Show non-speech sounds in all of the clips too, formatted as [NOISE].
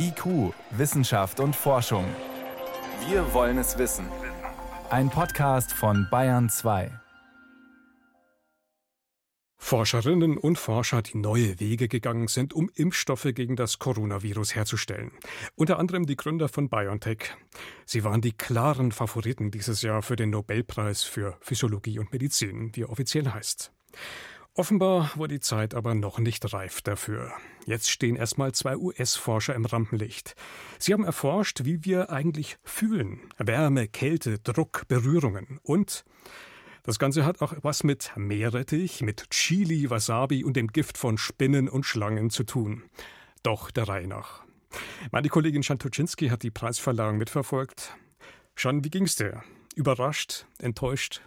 IQ, Wissenschaft und Forschung. Wir wollen es wissen. Ein Podcast von Bayern 2. Forscherinnen und Forscher, die neue Wege gegangen sind, um Impfstoffe gegen das Coronavirus herzustellen. Unter anderem die Gründer von BioNTech. Sie waren die klaren Favoriten dieses Jahr für den Nobelpreis für Physiologie und Medizin, wie er offiziell heißt. Offenbar war die Zeit aber noch nicht reif dafür. Jetzt stehen erstmal zwei US-Forscher im Rampenlicht. Sie haben erforscht, wie wir eigentlich fühlen. Wärme, Kälte, Druck, Berührungen. Und das Ganze hat auch was mit Meerrettich, mit Chili, Wasabi und dem Gift von Spinnen und Schlangen zu tun. Doch der Reihe nach. Meine Kollegin Jan Tuczynski hat die Preisverleihung mitverfolgt. Jan, wie ging's dir? Überrascht, enttäuscht,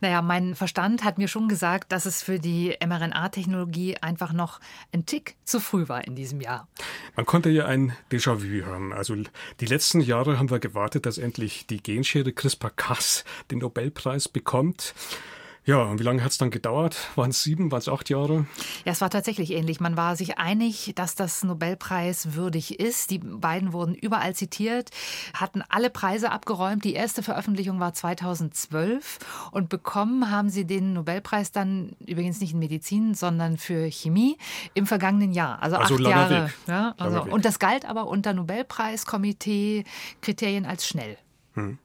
naja, mein Verstand hat mir schon gesagt, dass es für die mRNA-Technologie einfach noch ein Tick zu früh war in diesem Jahr. Man konnte ja ein Déjà-vu haben. Also die letzten Jahre haben wir gewartet, dass endlich die Genschere CRISPR-Cas den Nobelpreis bekommt. Ja, und wie lange hat es dann gedauert? Waren es sieben, waren es acht Jahre? Ja, es war tatsächlich ähnlich. Man war sich einig, dass das Nobelpreis würdig ist. Die beiden wurden überall zitiert, hatten alle Preise abgeräumt. Die erste Veröffentlichung war 2012 und bekommen haben sie den Nobelpreis dann übrigens nicht in Medizin, sondern für Chemie im vergangenen Jahr. Also, also acht Jahre. Weg. Ja, also, und das galt aber unter Nobelpreiskomitee-Kriterien als schnell. Hm.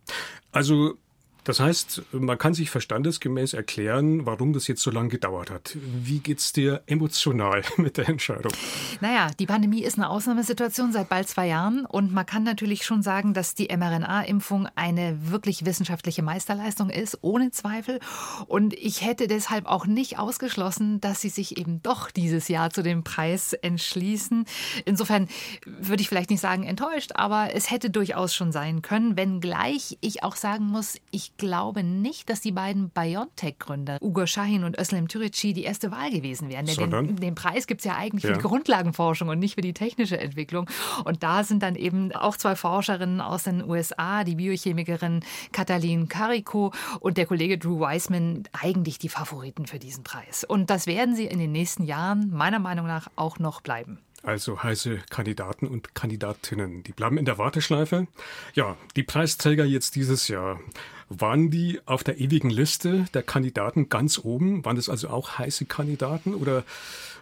Also das heißt, man kann sich verstandesgemäß erklären, warum das jetzt so lange gedauert hat. Wie geht's dir emotional [LAUGHS] mit der Entscheidung? Naja, die Pandemie ist eine Ausnahmesituation seit bald zwei Jahren und man kann natürlich schon sagen, dass die mRNA-Impfung eine wirklich wissenschaftliche Meisterleistung ist, ohne Zweifel. Und ich hätte deshalb auch nicht ausgeschlossen, dass sie sich eben doch dieses Jahr zu dem Preis entschließen. Insofern würde ich vielleicht nicht sagen enttäuscht, aber es hätte durchaus schon sein können, wenngleich ich auch sagen muss, ich glaube nicht, dass die beiden BioNTech-Gründer, Ugo Shahin und Özlem Türeci, die erste Wahl gewesen wären. Sondern? Den, den Preis gibt es ja eigentlich ja. für die Grundlagenforschung und nicht für die technische Entwicklung. Und da sind dann eben auch zwei Forscherinnen aus den USA, die Biochemikerin Katalin Carico und der Kollege Drew Weissman, eigentlich die Favoriten für diesen Preis. Und das werden sie in den nächsten Jahren meiner Meinung nach auch noch bleiben also heiße Kandidaten und Kandidatinnen. Die bleiben in der Warteschleife. Ja, die Preisträger jetzt dieses Jahr. Waren die auf der ewigen Liste der Kandidaten ganz oben? Waren das also auch heiße Kandidaten oder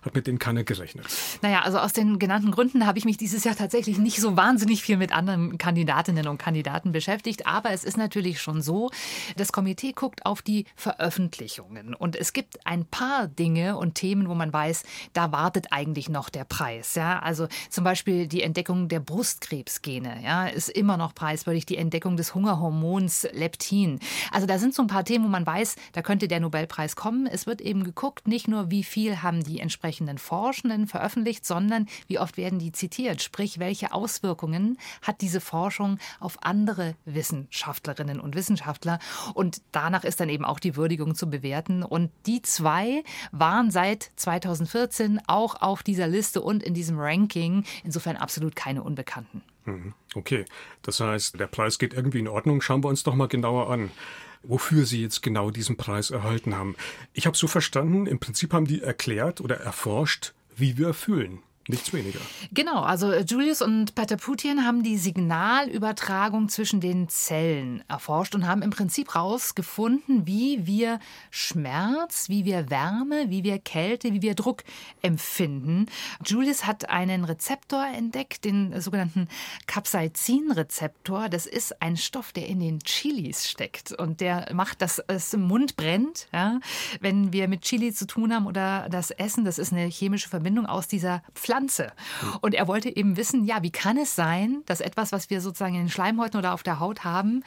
hat mit denen keiner gerechnet? Naja, also aus den genannten Gründen habe ich mich dieses Jahr tatsächlich nicht so wahnsinnig viel mit anderen Kandidatinnen und Kandidaten beschäftigt. Aber es ist natürlich schon so, das Komitee guckt auf die Veröffentlichungen. Und es gibt ein paar Dinge und Themen, wo man weiß, da wartet eigentlich noch der Preis. Ja, also zum Beispiel die Entdeckung der Brustkrebsgene ja, ist immer noch preiswürdig. Die Entdeckung des Hungerhormons Leptin. Also da sind so ein paar Themen, wo man weiß, da könnte der Nobelpreis kommen. Es wird eben geguckt, nicht nur wie viel haben die entsprechenden Forschenden veröffentlicht, sondern wie oft werden die zitiert. Sprich, welche Auswirkungen hat diese Forschung auf andere Wissenschaftlerinnen und Wissenschaftler. Und danach ist dann eben auch die Würdigung zu bewerten. Und die zwei waren seit 2014 auch auf dieser Liste und in diesem Ranking. Insofern absolut keine Unbekannten. Mhm. Okay, das heißt, der Preis geht irgendwie in Ordnung. Schauen wir uns doch mal genauer an, wofür Sie jetzt genau diesen Preis erhalten haben. Ich habe so verstanden, im Prinzip haben die erklärt oder erforscht, wie wir fühlen. Nichts weniger. Genau, also äh, Julius und Peter Putin haben die Signalübertragung zwischen den Zellen erforscht und haben im Prinzip herausgefunden, wie wir Schmerz, wie wir Wärme, wie wir Kälte, wie wir Druck empfinden. Julius hat einen Rezeptor entdeckt, den sogenannten Capsaicin-Rezeptor. Das ist ein Stoff, der in den Chilis steckt und der macht, dass es im Mund brennt, ja, wenn wir mit Chili zu tun haben oder das Essen. Das ist eine chemische Verbindung aus dieser Pflanze Pflanze. Und er wollte eben wissen, ja, wie kann es sein, dass etwas, was wir sozusagen in den Schleimhäuten oder auf der Haut haben,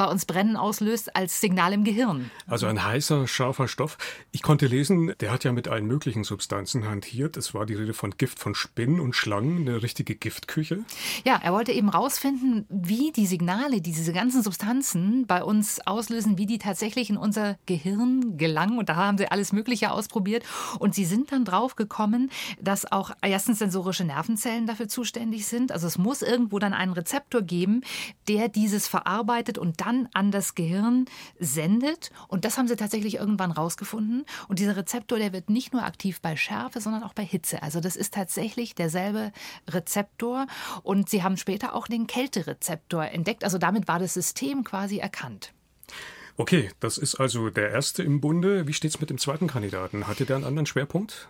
bei uns Brennen auslöst als Signal im Gehirn. Also ein heißer, scharfer Stoff. Ich konnte lesen, der hat ja mit allen möglichen Substanzen hantiert. Es war die Rede von Gift von Spinnen und Schlangen, eine richtige Giftküche. Ja, er wollte eben rausfinden, wie die Signale, diese ganzen Substanzen bei uns auslösen, wie die tatsächlich in unser Gehirn gelangen. Und da haben sie alles Mögliche ausprobiert. Und sie sind dann drauf gekommen, dass auch erstens sensorische Nervenzellen dafür zuständig sind. Also es muss irgendwo dann einen Rezeptor geben, der dieses verarbeitet und dann dann an das Gehirn sendet. Und das haben sie tatsächlich irgendwann rausgefunden. Und dieser Rezeptor, der wird nicht nur aktiv bei Schärfe, sondern auch bei Hitze. Also das ist tatsächlich derselbe Rezeptor. Und sie haben später auch den Kälterezeptor entdeckt. Also damit war das System quasi erkannt. Okay, das ist also der erste im Bunde. Wie steht es mit dem zweiten Kandidaten? Hatte der einen anderen Schwerpunkt?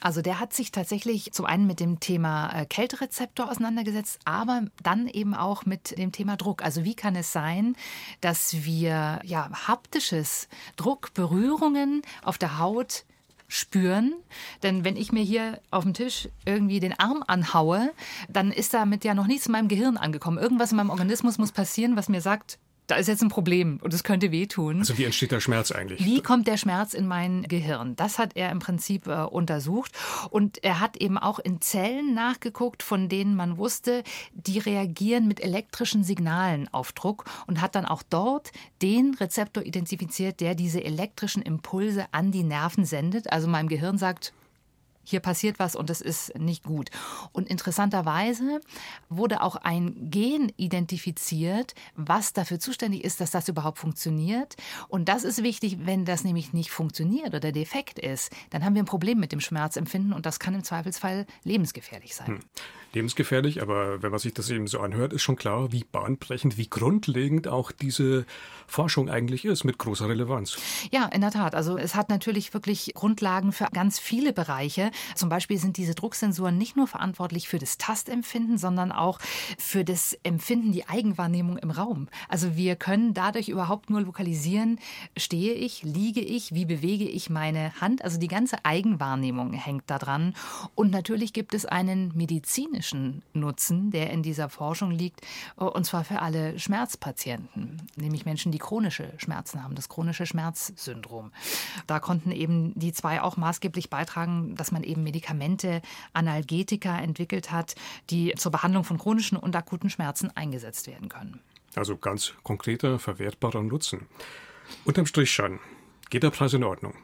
Also der hat sich tatsächlich zum einen mit dem Thema äh, Kälterezeptor auseinandergesetzt, aber dann eben auch mit dem Thema Druck. Also wie kann es sein, dass wir ja haptisches Druck, Berührungen auf der Haut spüren. Denn wenn ich mir hier auf dem Tisch irgendwie den Arm anhaue, dann ist damit ja noch nichts in meinem Gehirn angekommen. Irgendwas in meinem Organismus muss passieren, was mir sagt, da ist jetzt ein Problem und es könnte wehtun. Also wie entsteht der Schmerz eigentlich? Wie kommt der Schmerz in mein Gehirn? Das hat er im Prinzip äh, untersucht und er hat eben auch in Zellen nachgeguckt, von denen man wusste, die reagieren mit elektrischen Signalen auf Druck und hat dann auch dort den Rezeptor identifiziert, der diese elektrischen Impulse an die Nerven sendet. Also meinem Gehirn sagt, hier passiert was und es ist nicht gut. Und interessanterweise wurde auch ein Gen identifiziert, was dafür zuständig ist, dass das überhaupt funktioniert. Und das ist wichtig, wenn das nämlich nicht funktioniert oder defekt ist, dann haben wir ein Problem mit dem Schmerzempfinden und das kann im Zweifelsfall lebensgefährlich sein. Hm. Lebensgefährlich, aber wenn man sich das eben so anhört, ist schon klar, wie bahnbrechend, wie grundlegend auch diese Forschung eigentlich ist, mit großer Relevanz. Ja, in der Tat. Also es hat natürlich wirklich Grundlagen für ganz viele Bereiche. Zum Beispiel sind diese Drucksensoren nicht nur verantwortlich für das Tastempfinden, sondern auch für das Empfinden, die Eigenwahrnehmung im Raum. Also wir können dadurch überhaupt nur lokalisieren, stehe ich, liege ich, wie bewege ich meine Hand. Also die ganze Eigenwahrnehmung hängt da dran. Und natürlich gibt es einen medizinischen Nutzen, der in dieser Forschung liegt, und zwar für alle Schmerzpatienten, nämlich Menschen, die chronische Schmerzen haben, das chronische Schmerzsyndrom. Da konnten eben die zwei auch maßgeblich beitragen, dass man eben Medikamente, Analgetika entwickelt hat, die zur Behandlung von chronischen und akuten Schmerzen eingesetzt werden können. Also ganz konkreter, verwertbarer Nutzen. Unterm Strich schon. Geht der Preis in Ordnung?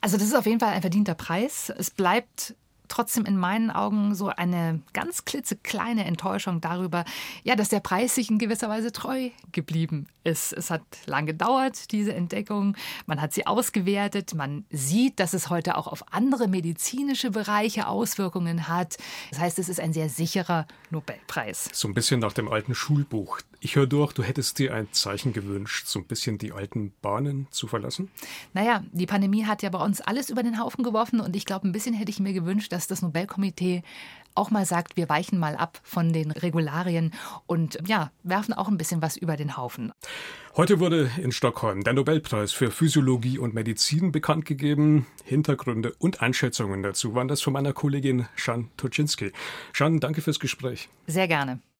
Also das ist auf jeden Fall ein verdienter Preis. Es bleibt trotzdem in meinen Augen so eine ganz klitzekleine Enttäuschung darüber, ja, dass der Preis sich in gewisser Weise treu geblieben ist. Es hat lange gedauert, diese Entdeckung. Man hat sie ausgewertet. Man sieht, dass es heute auch auf andere medizinische Bereiche Auswirkungen hat. Das heißt, es ist ein sehr sicherer Nobelpreis. So ein bisschen nach dem alten Schulbuch. Ich höre durch, du hättest dir ein Zeichen gewünscht, so ein bisschen die alten Bahnen zu verlassen? Naja, die Pandemie hat ja bei uns alles über den Haufen geworfen und ich glaube, ein bisschen hätte ich mir gewünscht, dass das Nobelkomitee auch mal sagt, wir weichen mal ab von den Regularien und ja, werfen auch ein bisschen was über den Haufen. Heute wurde in Stockholm der Nobelpreis für Physiologie und Medizin bekannt gegeben. Hintergründe und Einschätzungen dazu waren das von meiner Kollegin Shan Toczynski. Shan, danke fürs Gespräch. Sehr gerne.